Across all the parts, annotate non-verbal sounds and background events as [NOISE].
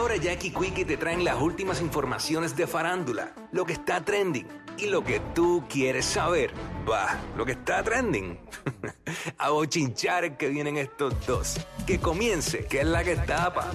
Ahora Jackie Quickie te traen las últimas informaciones de farándula, lo que está trending y lo que tú quieres saber. Va, lo que está trending. [LAUGHS] A bochinchar que vienen estos dos. Que comience, que es la que tapa.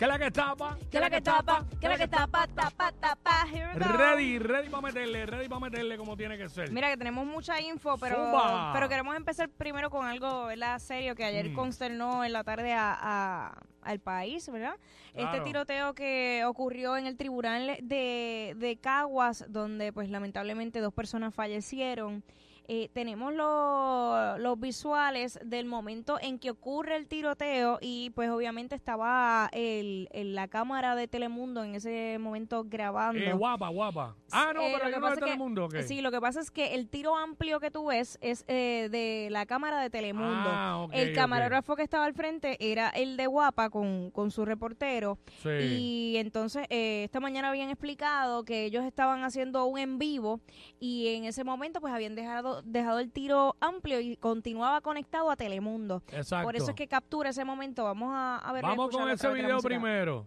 ¿Qué es la que tapa? ¿Qué es la que tapa? ¿Qué es la que tapa? Tapa, tapa. Here we go. Ready, ready para meterle, ready para meterle como tiene que ser. Mira que tenemos mucha info, pero, Zumba. pero queremos empezar primero con algo ¿verdad? serio que ayer Mm. consternó en la tarde a, a- al país, ¿verdad? Este Claro. tiroteo que ocurrió en el tribunal de, de Caguas, donde pues lamentablemente dos personas fallecieron. Eh, tenemos lo- los visuales del momento en que ocurre el tiroteo y pues obviamente estaba el, el- la cámara de Telemundo en ese momento grabando. Eh, guapa, guapa. Ah, no, Eh, pero que no de que- Telemundo, ¿o qué? Sí, lo que pasa es que el tiro amplio que tú ves es eh, de la cámara de Telemundo. Ah, ok, el camarógrafo que estaba al frente era el de Guapa con, con su reportero. Sí. Y entonces eh, esta mañana habían explicado que ellos estaban haciendo un en vivo y en ese momento pues habían dejado, dejado el tiro amplio y continuaba conectado a Telemundo. Exacto. Por eso es que captura ese momento. Vamos a, a ver. Vamos con ese video primero.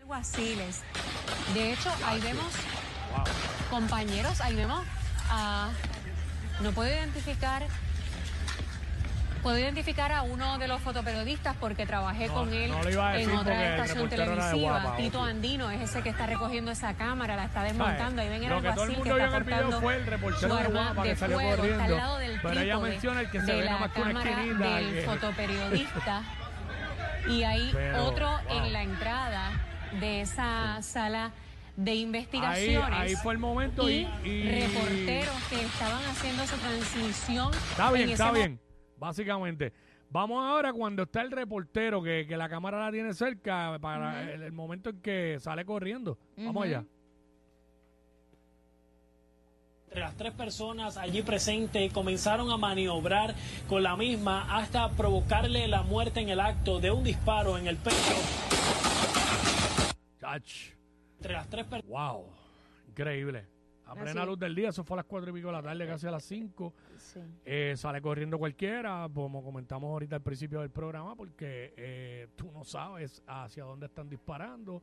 alguaciles. De hecho, ahí vemos compañeros, ahí vemos a... No puedo identificar... Puedo identificar a uno de los fotoperiodistas porque trabajé No, con él no en otra estación televisiva. Guapa, Tito obvio. Andino es ese que está recogiendo esa cámara, la está desmontando. Ahí ven el Lo que todo el alguacil que mundo vio está en el video portando fue el reportero de Guapa que salió fuego. Está al lado del Pero ella trípode menciona el que se de ve la nada más que una cámara esquinita, del que- fotoperiodista. [LAUGHS] Y hay Pero, otro wow. en la entrada de esa sala de investigaciones. ahí fue el momento y, y, y- reporteros que estaban haciendo su transmisión. Está bien, en ese está bien. Básicamente. Vamos ahora cuando está el reportero, que, que la cámara la tiene cerca, para el, el momento en que sale corriendo. Vamos allá. Entre las tres personas allí presentes comenzaron a maniobrar con la misma hasta provocarle la muerte en el acto de un disparo en el pecho. Chach. Entre las tres personas. Wow. Increíble. A plena Así. luz del día, eso fue a las cuatro y pico de la tarde, casi a las cinco. Sí. Eh, sale corriendo cualquiera, como comentamos ahorita al principio del programa, porque eh, tú no sabes hacia dónde están disparando.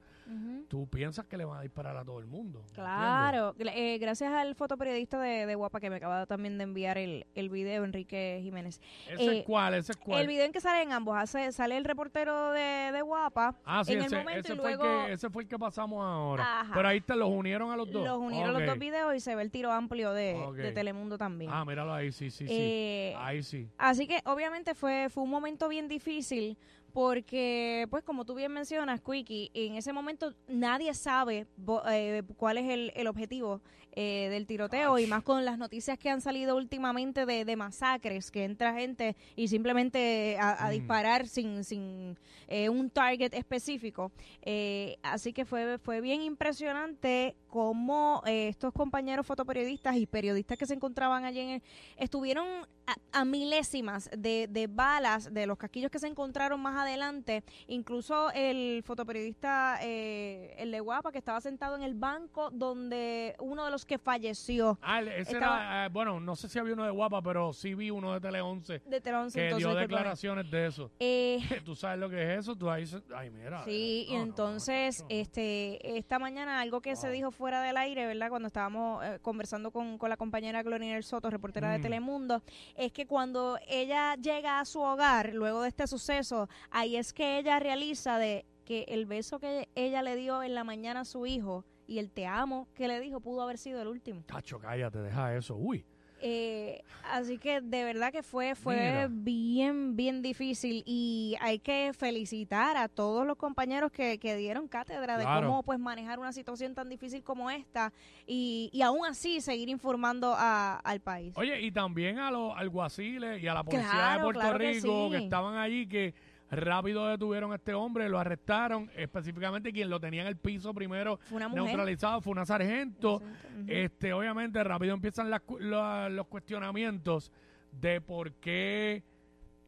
Tú piensas que le van a disparar a todo el mundo. Claro, eh, gracias al fotoperiodista de, de Guapa que me acaba también de enviar el, el video, Enrique Jiménez. ¿Ese Eh, es cuál? ¿Ese es cuál? El video en que salen ambos, hace, sale el reportero de, de Guapa Ah, sí, en ese, el momento ese y fue el luego que, ese fue el que pasamos ahora. Ajá. Pero ahí te los unieron a los dos. los unieron los dos videos y se ve el tiro amplio de, de Telemundo también. Ah, míralo ahí, sí, sí, sí. Eh, ahí sí. Así que obviamente fue, fue un momento bien difícil porque, pues como tú bien mencionas, Quickie, en ese momento nadie sabe bo- eh, cuál es el, el objetivo eh, del tiroteo y más con las noticias que han salido últimamente de, de masacres, que entra gente y simplemente a, a Mm. disparar sin, sin eh, un target específico. Eh, así que fue, fue bien impresionante cómo eh, estos compañeros fotoperiodistas y periodistas que se encontraban allí en el- estuvieron a, a milésimas de, de balas de los casquillos que se encontraron más adelante. Incluso el fotoperiodista, eh, el de Guapa, que estaba sentado en el banco donde uno de los que falleció Ah, ese estaba- era, eh, bueno, no sé si había uno de Guapa, pero sí vi uno de Tele 11 de Telón que dio declaraciones de eso. Eh, [LAUGHS] ¿Tú sabes lo que es eso? Tú ahí, ay, mira. Sí, y no, no, entonces, no, no. este, esta mañana algo que se dijo fuera del aire, ¿verdad? Cuando estábamos eh, conversando con, con la compañera Gloria Soto, reportera de Mm. Telemundo, es que cuando ella llega a su hogar, luego de este suceso, ahí es que ella realiza de que el beso que ella le dio en la mañana a su hijo y el te amo que le dijo pudo haber sido el último. Tacho, cállate, deja eso. Uy. Eh, así que de verdad que fue fue Mira. bien bien difícil y hay que felicitar a todos los compañeros que, que dieron cátedra de cómo pues manejar una situación tan difícil como esta y, y aún así seguir informando a- al país. Oye, y también a los alguaciles y a la policía de Puerto claro que Rico sí. que estaban allí, que rápido detuvieron a este hombre, lo arrestaron. Específicamente quien lo tenía en el piso primero Fue una mujer. neutralizado fue una sargento. Este, obviamente, rápido empiezan las la- los cuestionamientos de por qué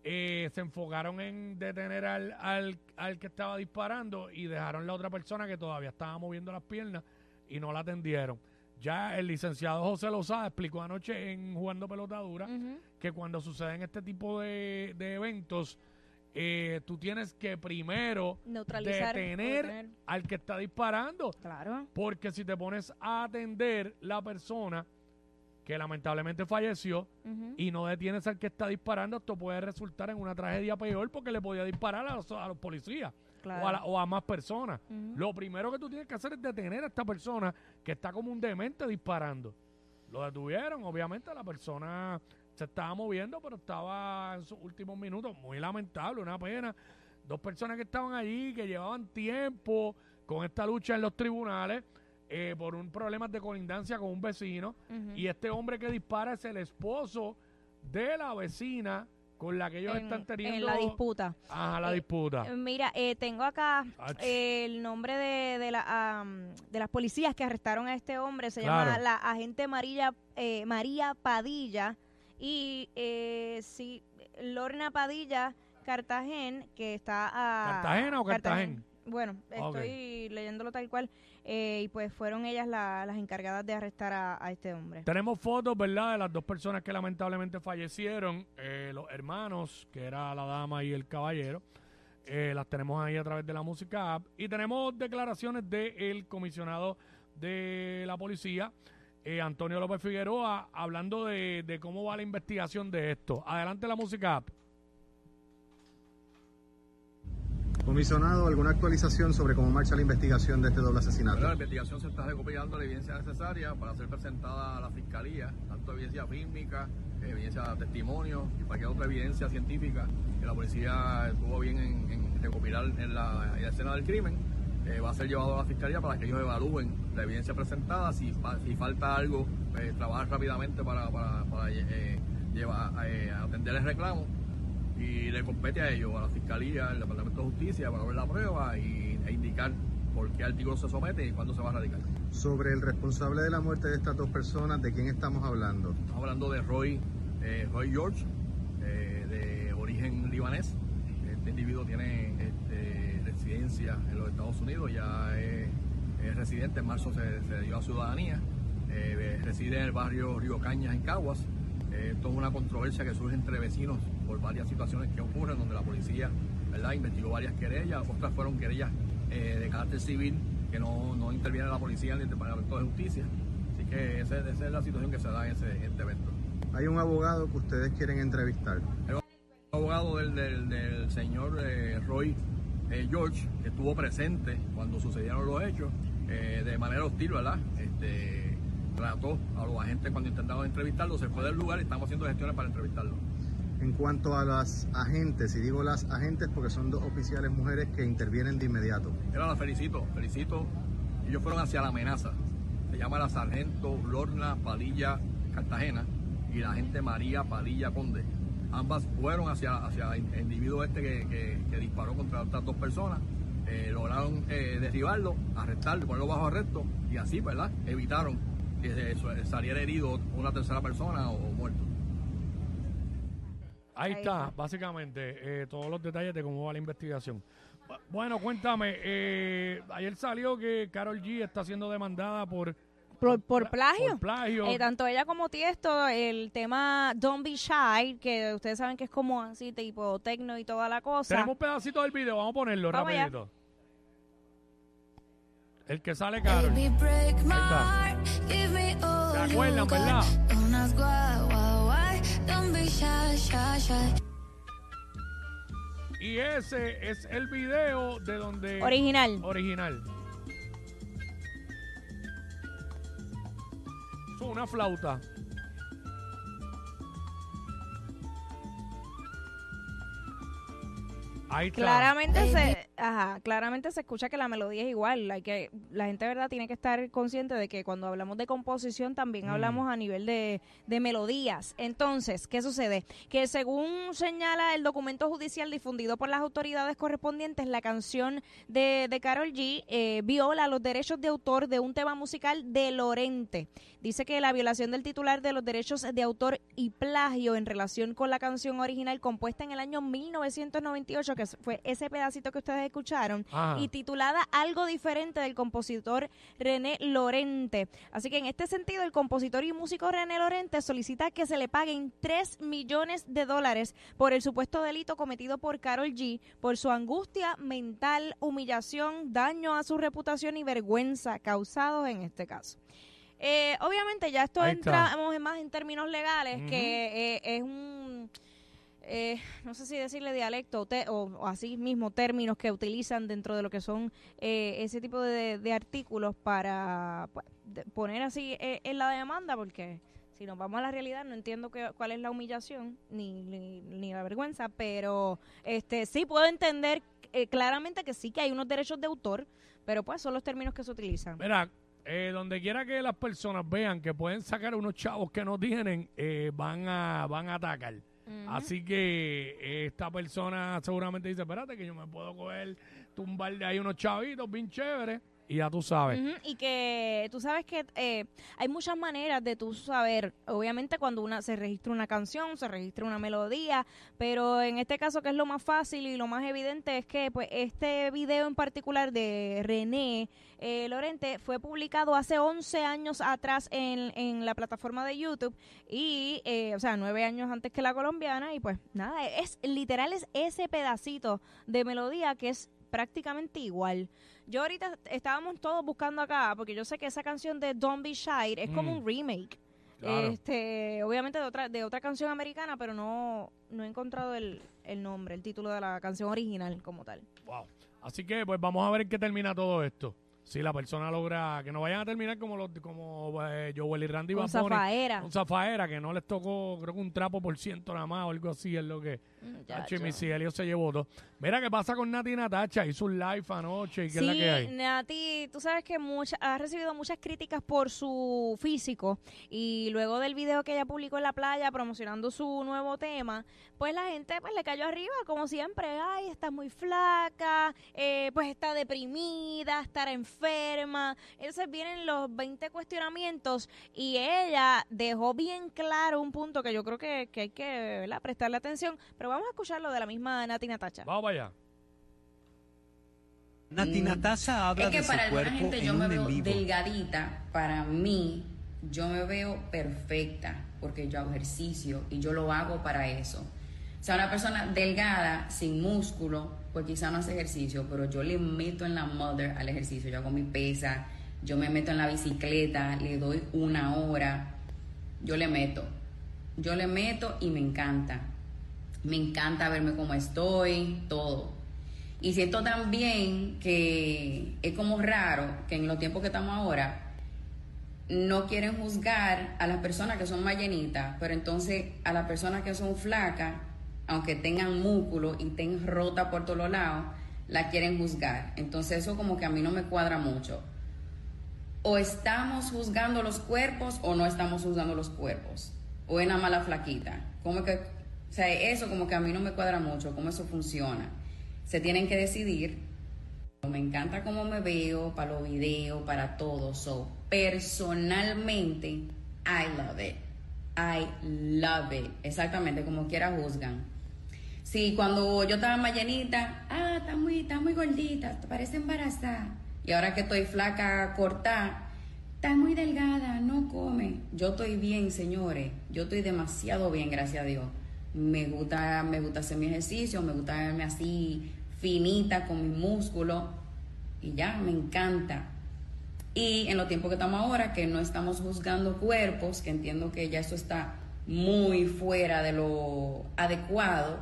eh, se enfocaron en detener al, al, al que estaba disparando y dejaron la otra persona que todavía estaba moviendo las piernas y no la atendieron. Ya el licenciado José Lozada explicó anoche en Jugando Pelota Dura Ujú. que cuando suceden este tipo de, de eventos, eh, tú tienes que primero Neutralizar. detener al que está disparando. Claro. Porque si te pones a atender la persona que lamentablemente falleció y no detienes al que está disparando, esto puede resultar en una tragedia peor porque le podía disparar a los, a los policías Claro. o, a la- o a más personas. Lo primero que tú tienes que hacer es detener a esta persona que está como un demente disparando. Lo detuvieron, obviamente la persona se estaba moviendo, pero estaba en sus últimos minutos. Muy lamentable, una pena. Dos personas que estaban allí, que llevaban tiempo con esta lucha en los tribunales eh, por un problema de colindancia con un vecino. Y este hombre que dispara es el esposo de la vecina con la que ellos en, están teniendo en la disputa. Ajá, la Eh, disputa. Eh, Mira, eh, tengo acá eh, el nombre de, de, la, de las policías que arrestaron a este hombre. Se Claro. llama la agente María, eh, María Padilla y eh, sí, Lorna Padilla Cartagén, que está a... ¿Cartagena o Cartagén? Bueno, Ok. estoy leyéndolo tal cual. eh, y pues fueron ellas la- las encargadas de arrestar a, a este hombre. Tenemos fotos, ¿verdad?, de las dos personas que lamentablemente fallecieron, eh, los hermanos, que era la dama y el caballero. Eh, las tenemos ahí a través de la música app. Y tenemos declaraciones del comisionado de la policía, eh, Antonio López Figueroa, hablando de, de cómo va la investigación de esto. Adelante la música app. Comisionado, ¿alguna actualización sobre cómo marcha la investigación de este doble Bueno, asesinato? la investigación se está recopilando la evidencia necesaria para ser presentada a la fiscalía, tanto evidencia fílmica, evidencia de testimonio y cualquier otra evidencia científica que la policía estuvo bien en, en recopilar en la, en la escena del crimen. Eh, va a ser llevado a la fiscalía para que ellos evalúen la evidencia presentada. Si, si falta algo, eh, trabajar rápidamente para, para, para, eh, llevar, eh, atender el reclamo y le compete a ellos, a la Fiscalía, al Departamento de Justicia, para ver la prueba y, e indicar por qué artículo se somete y cuándo se va a radicar. Sobre el responsable de la muerte de estas dos personas, ¿de quién estamos hablando? Estamos hablando de Roy, eh, Roy George, eh, de origen libanés. Este individuo tiene residencia en los Estados Unidos, ya es, es residente, en marzo se, se dio a ciudadanía, eh, reside en el barrio Río Cañas, en Caguas. Eh, esto es una controversia que surge entre vecinos por varias situaciones que ocurren, donde la policía ¿verdad? investigó varias querellas, otras fueron querellas eh, de carácter civil que no, no interviene la policía ni el Departamento de Justicia. Así que esa, esa es la situación que se da en ese, en este evento. Hay un abogado que ustedes quieren entrevistar. abogado del, del, del señor eh, Roy eh, George, que estuvo presente cuando sucedieron los hechos, eh, de manera hostil, ¿verdad? Este, trató a los agentes cuando intentaban entrevistarlo, se fue del lugar y estamos haciendo gestiones para entrevistarlo. En cuanto a las agentes, y digo las agentes porque son dos oficiales mujeres que intervienen de inmediato. Era la felicito, felicito. Ellos fueron hacia la amenaza. Se llama la sargento Lorna Padilla Cartagena y la agente María Padilla Conde. Ambas fueron hacia, hacia el individuo este que, que- que disparó contra estas dos personas. Eh, lograron eh, derribarlo, arrestarlo, ponerlo bajo arresto y así, ¿verdad? Evitaron que se- saliera herido una tercera persona o, o muerto. Ahí, Ahí está, está. básicamente, eh, todos los detalles de cómo va la investigación. Bu- Bueno, cuéntame, eh, ayer salió que Carol G está siendo demandada por, Por, por pla- plagio. por plagio. Eh, tanto ella como Tiesto, el tema Don't Be Shy, que ustedes saben que es como así, tipo tecno y toda la cosa. Tenemos un pedacito del video, vamos a ponerlo Vamos rapidito. El que sale Carol. Baby, break my Ahí está. heart. Give me all ¿Se you acuerdan, got. verdad? Don't ask why, why, why. Don't be shy, shy, shy. Y ese es el video de donde... Original. Original. Una flauta. Ahí está. Claramente se, ajá, claramente se escucha que la melodía es igual. Hay que, la gente, verdad, tiene que estar consciente de que cuando hablamos de composición también Mm. hablamos a nivel de, de melodías. Entonces, ¿qué sucede? Que según señala el documento judicial difundido por las autoridades correspondientes, la canción de, de Carol G eh, viola los derechos de autor de un tema musical de Lorente. Dice que la violación del titular de los derechos de autor y plagio en relación con la canción original compuesta en el año 1998, que fue ese pedacito que ustedes escucharon, y titulada Algo diferente del compositor René Lorente. Así que en este sentido, el compositor y músico René Lorente solicita que se le paguen 3 millones de dólares por el supuesto delito cometido por Carol G, por su angustia mental, humillación, daño a su reputación y vergüenza causados en este caso. Eh, obviamente ya esto entramos en más en términos legales, que eh, es un eh, no sé si decirle dialecto o, te- o- así mismo términos que utilizan dentro de lo que son eh, ese tipo de, artículos para pues, poner así eh, en la demanda, porque si nos vamos a la realidad no entiendo que- cuál es la humillación ni, ni, ni la vergüenza, pero este sí puedo entender eh, claramente que sí que hay unos derechos de autor, pero pues son los términos que se utilizan. Mira, eh, donde quiera que las personas vean que pueden sacar unos chavos que no tienen, eh, van a van a atacar. Así que eh, esta persona seguramente dice, espérate que yo me puedo coger, tumbar de ahí unos chavitos bien chéveres y ya tú sabes. Y que tú sabes que eh, hay muchas maneras de tú saber, obviamente cuando una se registra una canción, se registra una melodía, pero en este caso que es lo más fácil y lo más evidente es que pues este video en particular de René eh, Lorente fue publicado hace 11 años atrás en, en la plataforma de YouTube y, eh, o sea, nueve años antes que la colombiana y pues nada, es literal es ese pedacito de melodía que es prácticamente igual. Yo ahorita estábamos todos buscando acá, porque yo sé que esa canción de Don't Be Shy es como Mm. un remake. Claro. Este, obviamente de otra, de otra canción americana, pero no, no he encontrado el, el nombre, el título de la canción original como tal. Wow. Así que pues vamos a ver en qué termina todo esto. Si la persona logra que no vayan a terminar como los como eh, Joel y Randy Con Zafaera. Un zafaera que no les tocó, creo que un trapo por ciento nada más o algo así es lo que Hacho y. Missy se llevó todo. Mira qué pasa con Nati Natacha, hizo un live anoche y qué es la que hay. Nati, tú sabes que mucha, ha recibido muchas críticas por su físico y luego del video que ella publicó en la playa promocionando su nuevo tema, pues la gente pues le cayó arriba como siempre, ay, estás muy flaca, eh, pues está deprimida, estará enferma. Entonces vienen los 20 cuestionamientos y ella dejó bien claro un punto que yo creo que, que hay que ¿verdad? prestarle atención, pero vamos a escucharlo de la misma Nati Natacha. Vamos para allá. Nati Natasha habla es que de su para alguna cuerpo gente en yo me veo vivo. delgadita, para mí yo me veo perfecta porque yo hago ejercicio y yo lo hago para eso. O sea, una persona delgada, sin músculo, pues quizá no hace ejercicio, pero yo le meto en la mother al ejercicio, yo hago mi pesa, yo me meto en la bicicleta, le doy una hora, yo le meto, yo le meto y me encanta. Me encanta verme como estoy, todo. Y siento también que es como raro que en los tiempos que estamos ahora no quieren juzgar a las personas que son más llenitas, pero entonces a las personas que son flacas, aunque tengan músculo y estén rotas por todos lados, la quieren juzgar. Entonces eso como que a mí no me cuadra mucho. O estamos juzgando los cuerpos o no estamos juzgando los cuerpos. O es nada más la flaquita. Como que, o sea, eso como que a mí no me cuadra mucho, cómo eso funciona. Se tienen que decidir. Me encanta cómo me veo para los videos, para todo. So, personalmente, I love it. I love it. Exactamente, como quiera juzgan. Sí, cuando yo estaba más ah, está muy, está muy gordita, te parece embarazada. Y ahora que estoy flaca, corta, está muy delgada, no come. Yo estoy bien, señores. Yo estoy demasiado bien, gracias a Dios. Me gusta, me gusta hacer mi ejercicio, me gusta verme así finita con mis músculos y ya, me encanta. Y en los tiempos que estamos ahora, que no estamos juzgando cuerpos, que entiendo que ya eso está muy fuera de lo adecuado,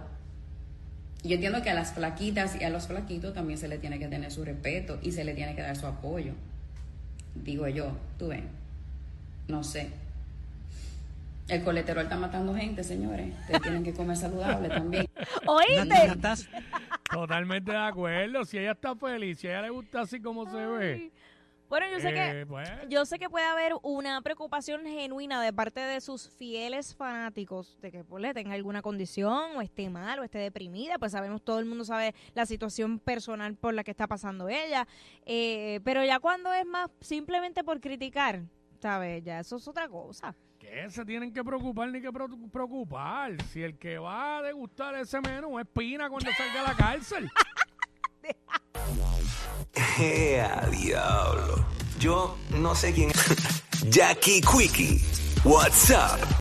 yo entiendo que a las flaquitas y a los flaquitos también se le tiene que tener su respeto y se le tiene que dar su apoyo. Digo yo, tú ven, no sé. El colesterol está matando gente, señores. Ustedes tienen que comer saludable también. [LAUGHS] ¿Oíste? Totalmente de acuerdo. Si ella está feliz, si a ella le gusta así como se ve. Bueno, yo sé eh, que pues, yo sé que puede haber una preocupación genuina de parte de sus fieles fanáticos de que pues, le tenga alguna condición o esté mal o esté deprimida, pues sabemos todo el mundo sabe la situación personal por la que está pasando ella, eh, pero ya cuando es más simplemente por criticar, sabes, ya eso es otra cosa. ¿Qué se tienen que preocupar ni que preocupar? Si el que va a degustar ese menú es Pina cuando salga a la cárcel. [LAUGHS] ¡Ea, diablo! Yo no sé quién... [LAUGHS] Jackie Quickie, what's up?